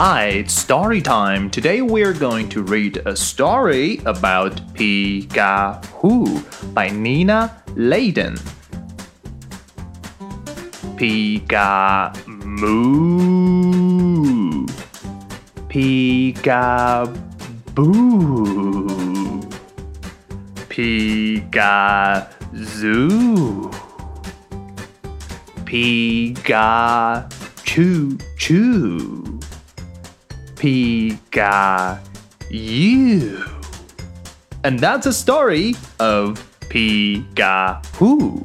Hi, it's story time. Today we're going to read a story about Peek-A Who by Nina Laden. Pika-Moo. Pika-Boo. Pika-Zoo. Pika-Choo-Choo. Pika you. And that's a story of Peek-A Who.